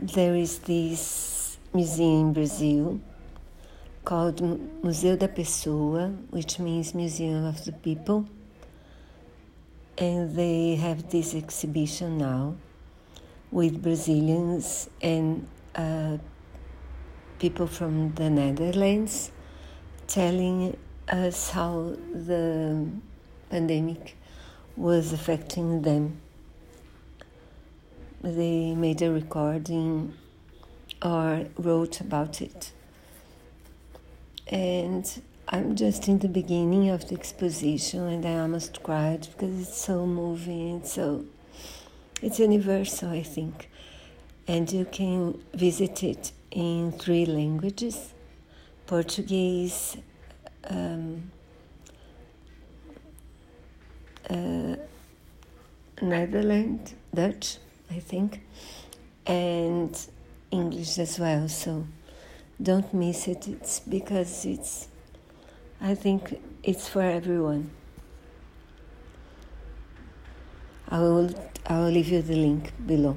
there is this museum in Brazil called Museu da Pessoa, which means Museum of the People. And they have this exhibition now with Brazilians and uh, people from the Netherlands telling us how the pandemic was affecting them. They made a recording or wrote about it. And I'm just in the beginning of the exposition and I almost cried because it's so moving, it's so it's universal, I think. And you can visit it in three languages Portuguese, um, uh, Netherlands, Dutch, I think, and English as well. So don't miss it. It's because it's, I think it's for everyone. I will, I will leave you the link below.